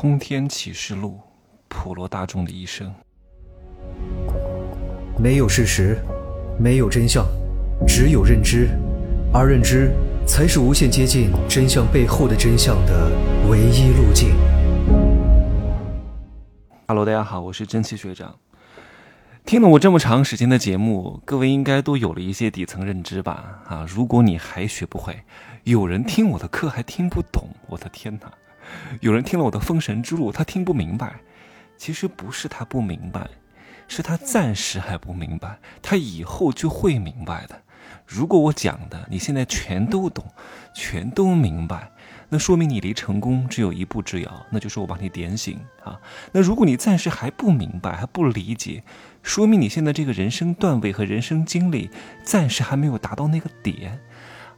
通天启示录，普罗大众的一生。没有事实，没有真相，只有认知，而认知才是无限接近真相背后的真相的唯一路径。Hello，大家好，我是蒸汽学长。听了我这么长时间的节目，各位应该都有了一些底层认知吧？啊，如果你还学不会，有人听我的课还听不懂，我的天哪！有人听了我的《封神之路》，他听不明白。其实不是他不明白，是他暂时还不明白，他以后就会明白的。如果我讲的你现在全都懂，全都明白，那说明你离成功只有一步之遥，那就是我把你点醒啊。那如果你暂时还不明白，还不理解，说明你现在这个人生段位和人生经历暂时还没有达到那个点。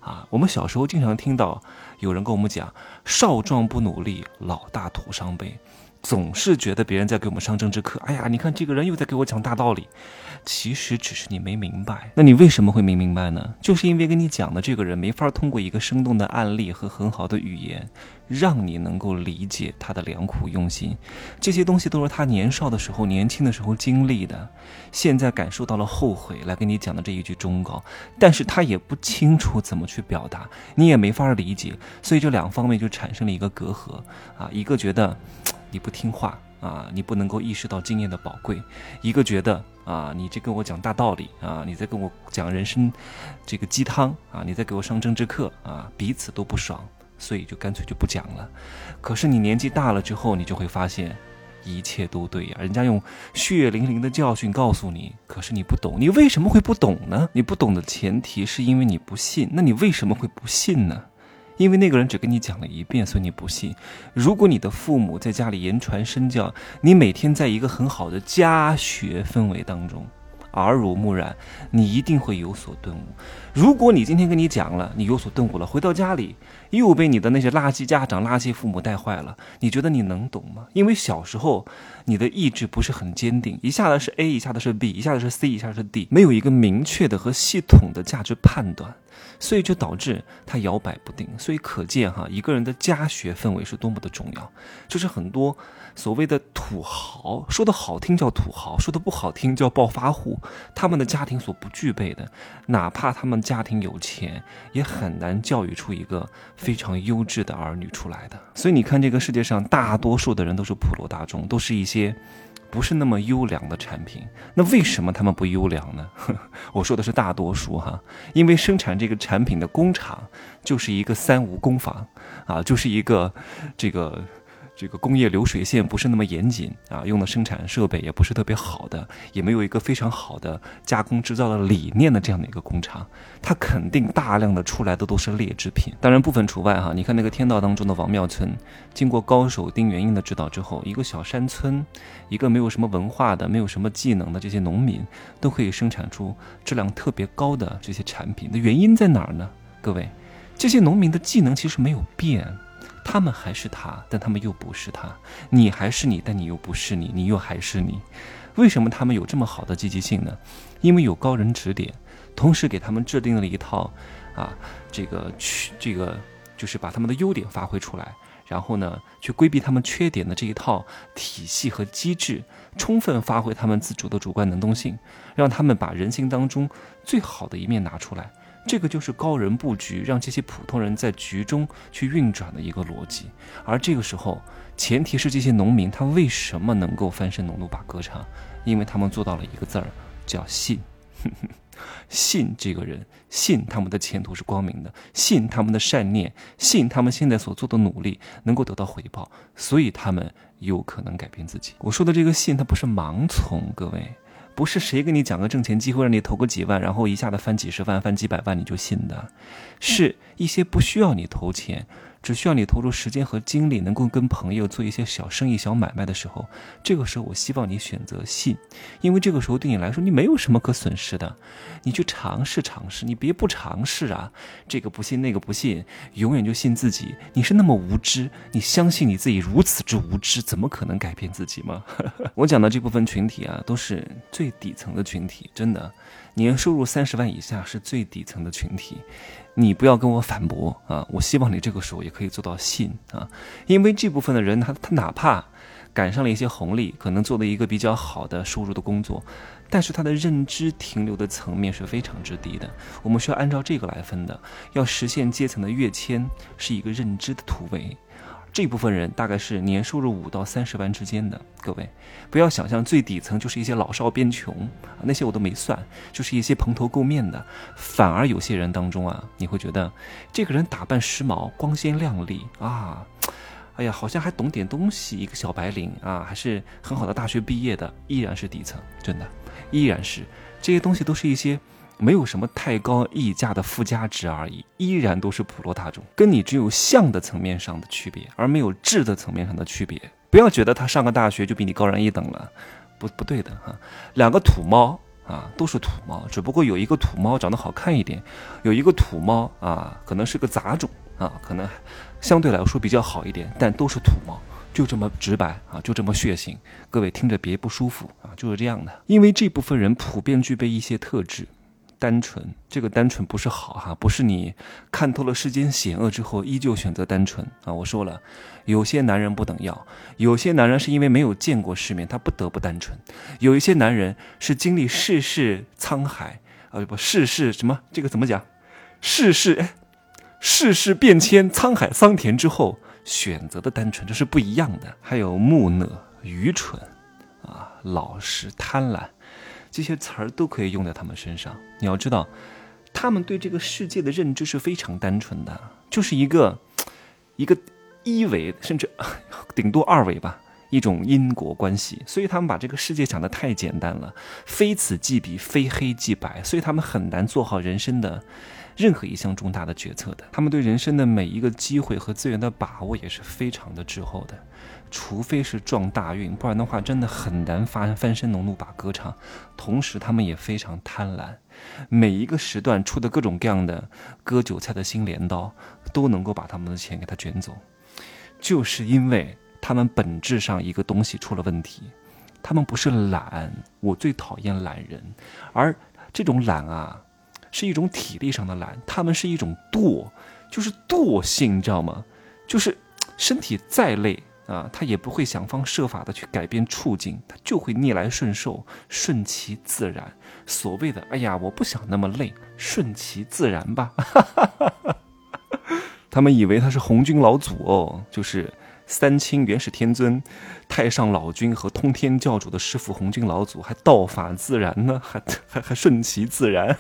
啊，我们小时候经常听到有人跟我们讲：“少壮不努力，老大徒伤悲。”总是觉得别人在给我们上政治课。哎呀，你看这个人又在给我讲大道理，其实只是你没明白。那你为什么会没明白呢？就是因为跟你讲的这个人没法通过一个生动的案例和很好的语言，让你能够理解他的良苦用心。这些东西都是他年少的时候、年轻的时候经历的，现在感受到了后悔，来跟你讲的这一句忠告。但是他也不清楚怎么去表达，你也没法理解，所以这两方面就产生了一个隔阂啊。一个觉得。你不听话啊！你不能够意识到经验的宝贵。一个觉得啊，你这跟我讲大道理啊，你在跟我讲人生这个鸡汤啊，你在给我上政治课啊，彼此都不爽，所以就干脆就不讲了。可是你年纪大了之后，你就会发现一切都对呀。人家用血淋淋的教训告诉你，可是你不懂。你为什么会不懂呢？你不懂的前提是因为你不信。那你为什么会不信呢？因为那个人只跟你讲了一遍，所以你不信。如果你的父母在家里言传身教，你每天在一个很好的家学氛围当中。耳濡目染，你一定会有所顿悟。如果你今天跟你讲了，你有所顿悟了，回到家里又被你的那些垃圾家长、垃圾父母带坏了，你觉得你能懂吗？因为小时候你的意志不是很坚定，一下子是 A，一下子是 B，一下子是 C，一下子是 D，没有一个明确的和系统的价值判断，所以就导致他摇摆不定。所以可见哈，一个人的家学氛围是多么的重要。就是很多所谓的土豪，说的好听叫土豪，说的不好听叫暴发户。他们的家庭所不具备的，哪怕他们家庭有钱，也很难教育出一个非常优质的儿女出来的。所以你看，这个世界上大多数的人都是普罗大众，都是一些不是那么优良的产品。那为什么他们不优良呢？我说的是大多数哈，因为生产这个产品的工厂就是一个三无工坊啊，就是一个这个。这个工业流水线不是那么严谨啊，用的生产设备也不是特别好的，也没有一个非常好的加工制造的理念的这样的一个工厂，它肯定大量的出来的都是劣质品，当然部分除外哈。你看那个天道当中的王庙村，经过高手丁元英的指导之后，一个小山村，一个没有什么文化的、没有什么技能的这些农民，都可以生产出质量特别高的这些产品。那原因在哪儿呢？各位，这些农民的技能其实没有变。他们还是他，但他们又不是他；你还是你，但你又不是你，你又还是你。为什么他们有这么好的积极性呢？因为有高人指点，同时给他们制定了一套，啊，这个去这个就是把他们的优点发挥出来，然后呢，去规避他们缺点的这一套体系和机制，充分发挥他们自主的主观能动性，让他们把人性当中最好的一面拿出来。这个就是高人布局，让这些普通人在局中去运转的一个逻辑。而这个时候，前提是这些农民他为什么能够翻身农奴把歌唱？因为他们做到了一个字儿，叫信。信这个人，信他们的前途是光明的，信他们的善念，信他们现在所做的努力能够得到回报，所以他们有可能改变自己。我说的这个信，它不是盲从，各位。不是谁给你讲个挣钱机会，让你投个几万，然后一下子翻几十万、翻几百万，你就信的，是一些不需要你投钱。只需要你投入时间和精力，能够跟朋友做一些小生意、小买卖的时候，这个时候我希望你选择信，因为这个时候对你来说你没有什么可损失的，你去尝试尝试，你别不尝试啊！这个不信那个不信，永远就信自己。你是那么无知，你相信你自己如此之无知，怎么可能改变自己吗？我讲的这部分群体啊，都是最底层的群体，真的。年收入三十万以下是最底层的群体。你不要跟我反驳啊！我希望你这个时候也可以做到信啊，因为这部分的人他他哪怕赶上了一些红利，可能做了一个比较好的收入的工作，但是他的认知停留的层面是非常之低的。我们需要按照这个来分的，要实现阶层的跃迁是一个认知的突围。这部分人大概是年收入五到三十万之间的，各位不要想象最底层就是一些老少边穷啊，那些我都没算，就是一些蓬头垢面的。反而有些人当中啊，你会觉得这个人打扮时髦、光鲜亮丽啊，哎呀，好像还懂点东西，一个小白领啊，还是很好的大学毕业的，依然是底层，真的，依然是这些东西都是一些。没有什么太高溢价的附加值而已，依然都是普罗大众，跟你只有相的层面上的区别，而没有质的层面上的区别。不要觉得他上个大学就比你高人一等了，不不对的哈。两个土猫啊，都是土猫，只不过有一个土猫长得好看一点，有一个土猫啊，可能是个杂种啊，可能相对来说比较好一点，但都是土猫，就这么直白啊，就这么血腥。各位听着别不舒服啊，就是这样的，因为这部分人普遍具备一些特质。单纯，这个单纯不是好哈，不是你看透了世间险恶之后依旧选择单纯啊！我说了，有些男人不等要，有些男人是因为没有见过世面，他不得不单纯；有一些男人是经历世事沧海啊，不，世事什么？这个怎么讲？世事，世事变迁，沧海桑田之后选择的单纯，这是不一样的。还有木讷、愚蠢啊，老实、贪婪。这些词儿都可以用在他们身上。你要知道，他们对这个世界的认知是非常单纯的，就是一个一个一维，甚至 顶多二维吧，一种因果关系。所以他们把这个世界想得太简单了，非此即彼，非黑即白。所以他们很难做好人生的任何一项重大的决策的。他们对人生的每一个机会和资源的把握也是非常的滞后的。除非是撞大运，不然的话真的很难翻翻身农奴把歌唱。同时，他们也非常贪婪，每一个时段出的各种各样的割韭菜的新镰刀，都能够把他们的钱给他卷走。就是因为他们本质上一个东西出了问题，他们不是懒，我最讨厌懒人，而这种懒啊，是一种体力上的懒，他们是一种惰，就是惰性，你知道吗？就是身体再累。啊，他也不会想方设法的去改变处境，他就会逆来顺受，顺其自然。所谓的“哎呀，我不想那么累，顺其自然吧。” 他们以为他是红军老祖哦，就是三清元始天尊、太上老君和通天教主的师傅红军老祖，还道法自然呢，还还还顺其自然，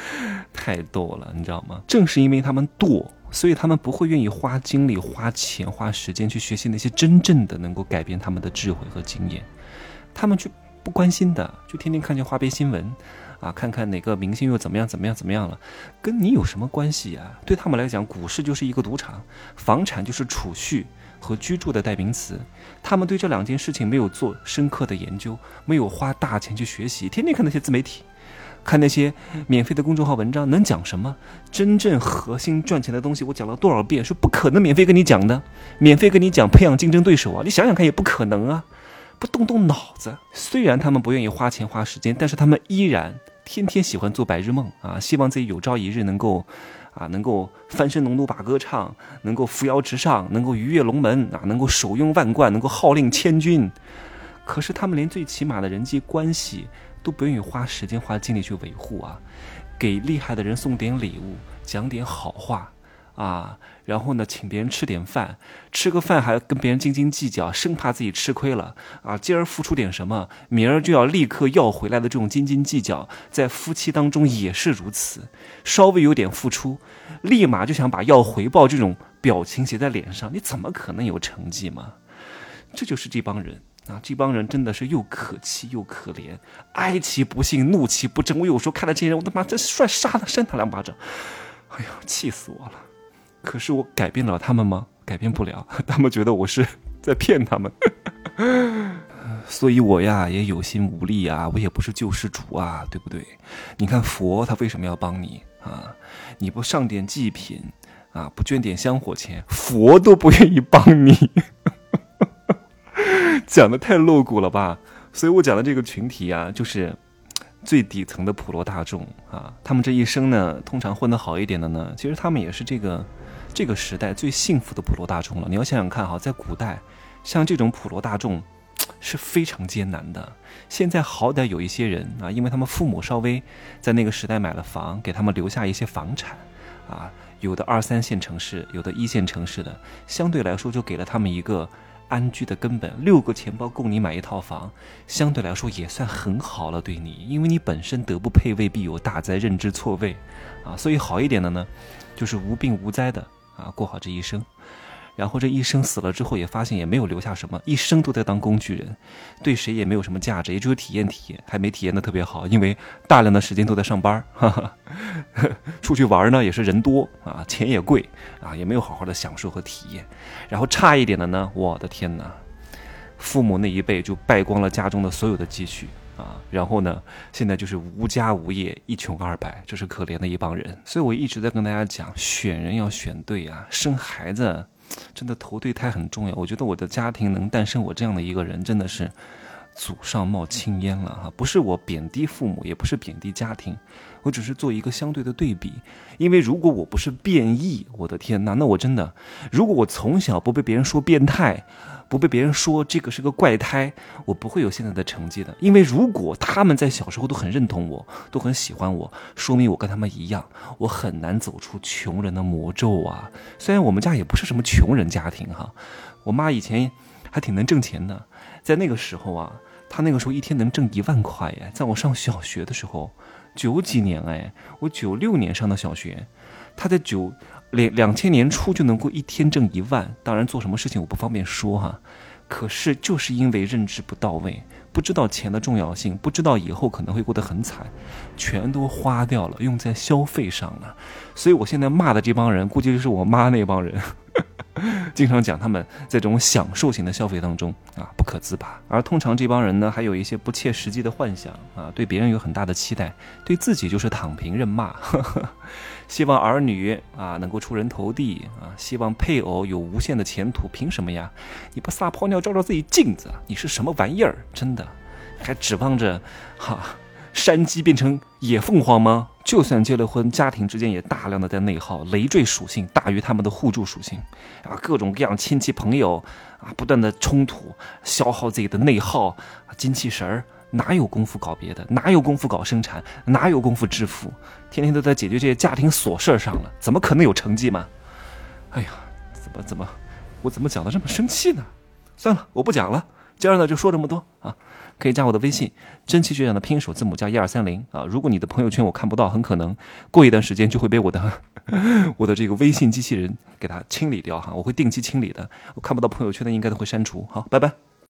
太逗了，你知道吗？正是因为他们惰。所以他们不会愿意花精力、花钱、花时间去学习那些真正的能够改变他们的智慧和经验，他们就不关心的，就天天看见花边新闻，啊，看看哪个明星又怎么样、怎么样、怎么样了，跟你有什么关系呀？对他们来讲，股市就是一个赌场，房产就是储蓄和居住的代名词。他们对这两件事情没有做深刻的研究，没有花大钱去学习，天天看那些自媒体。看那些免费的公众号文章能讲什么？真正核心赚钱的东西，我讲了多少遍，是不可能免费跟你讲的。免费跟你讲培养竞争对手啊，你想想看也不可能啊！不动动脑子，虽然他们不愿意花钱花时间，但是他们依然天天喜欢做白日梦啊，希望自己有朝一日能够，啊，能够翻身农奴把歌唱，能够扶摇直上，能够鱼跃龙门啊，能够手拥万贯，能够号令千军。可是他们连最起码的人际关系。都不愿意花时间花精力去维护啊，给厉害的人送点礼物，讲点好话啊，然后呢，请别人吃点饭，吃个饭还要跟别人斤斤计较，生怕自己吃亏了啊，今儿付出点什么，明儿就要立刻要回来的这种斤斤计较，在夫妻当中也是如此，稍微有点付出，立马就想把要回报这种表情写在脸上，你怎么可能有成绩嘛？这就是这帮人。啊，这帮人真的是又可气又可怜，哀其不幸，怒其不争。我有时候看到这些人，我他妈真帅杀他，扇他两巴掌。哎呦，气死我了！可是我改变了他们吗？改变不了，他们觉得我是在骗他们。所以我呀也有心无力啊，我也不是救世主啊，对不对？你看佛他为什么要帮你啊？你不上点祭品啊，不捐点香火钱，佛都不愿意帮你。讲的太露骨了吧，所以我讲的这个群体啊，就是最底层的普罗大众啊，他们这一生呢，通常混得好一点的呢，其实他们也是这个这个时代最幸福的普罗大众了。你要想想看哈，在古代，像这种普罗大众 是非常艰难的。现在好歹有一些人啊，因为他们父母稍微在那个时代买了房，给他们留下一些房产啊，有的二三线城市，有的一线城市的，相对来说就给了他们一个。安居的根本，六个钱包供你买一套房，相对来说也算很好了。对你，因为你本身德不配位，必有大灾，认知错位，啊，所以好一点的呢，就是无病无灾的啊，过好这一生。然后这一生死了之后，也发现也没有留下什么，一生都在当工具人，对谁也没有什么价值，也只有体验体验，还没体验的特别好，因为大量的时间都在上班，哈哈，出去玩呢也是人多啊，钱也贵啊，也没有好好的享受和体验。然后差一点的呢，我的天哪，父母那一辈就败光了家中的所有的积蓄啊，然后呢，现在就是无家无业，一穷二白，这是可怜的一帮人。所以我一直在跟大家讲，选人要选对啊，生孩子。真的投对胎很重要。我觉得我的家庭能诞生我这样的一个人，真的是祖上冒青烟了哈！不是我贬低父母，也不是贬低家庭，我只是做一个相对的对比。因为如果我不是变异，我的天哪，那我真的，如果我从小不被别人说变态。不被别人说这个是个怪胎，我不会有现在的成绩的。因为如果他们在小时候都很认同我，都很喜欢我，说明我跟他们一样，我很难走出穷人的魔咒啊。虽然我们家也不是什么穷人家庭哈，我妈以前还挺能挣钱的，在那个时候啊，他那个时候一天能挣一万块哎，在我上小学的时候，九几年哎，我九六年上的小学，他在九。两两千年初就能够一天挣一万，当然做什么事情我不方便说哈，可是就是因为认知不到位，不知道钱的重要性，不知道以后可能会过得很惨，全都花掉了，用在消费上了，所以我现在骂的这帮人，估计就是我妈那帮人。经常讲他们在这种享受型的消费当中啊不可自拔，而通常这帮人呢还有一些不切实际的幻想啊，对别人有很大的期待，对自己就是躺平认骂，希望儿女啊能够出人头地啊，希望配偶有无限的前途，凭什么呀？你不撒泡尿照照自己镜子，你是什么玩意儿？真的，还指望着哈？山鸡变成野凤凰吗？就算结了婚，家庭之间也大量的在内耗，累赘属性大于他们的互助属性，啊，各种各样亲戚朋友啊，不断的冲突，消耗自己的内耗精气神儿，哪有功夫搞别的？哪有功夫搞生产？哪有功夫致富？天天都在解决这些家庭琐事上了，怎么可能有成绩嘛？哎呀，怎么怎么，我怎么讲的这么生气呢？算了，我不讲了，今儿呢就说这么多啊。可以加我的微信，真奇学长的拼音首字母加一二三零啊。如果你的朋友圈我看不到，很可能过一段时间就会被我的 我的这个微信机器人给它清理掉哈。我会定期清理的，我看不到朋友圈的应该都会删除。好，拜拜。